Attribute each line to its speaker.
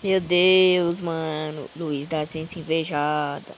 Speaker 1: Meu Deus, mano. Luiz da ciência invejada.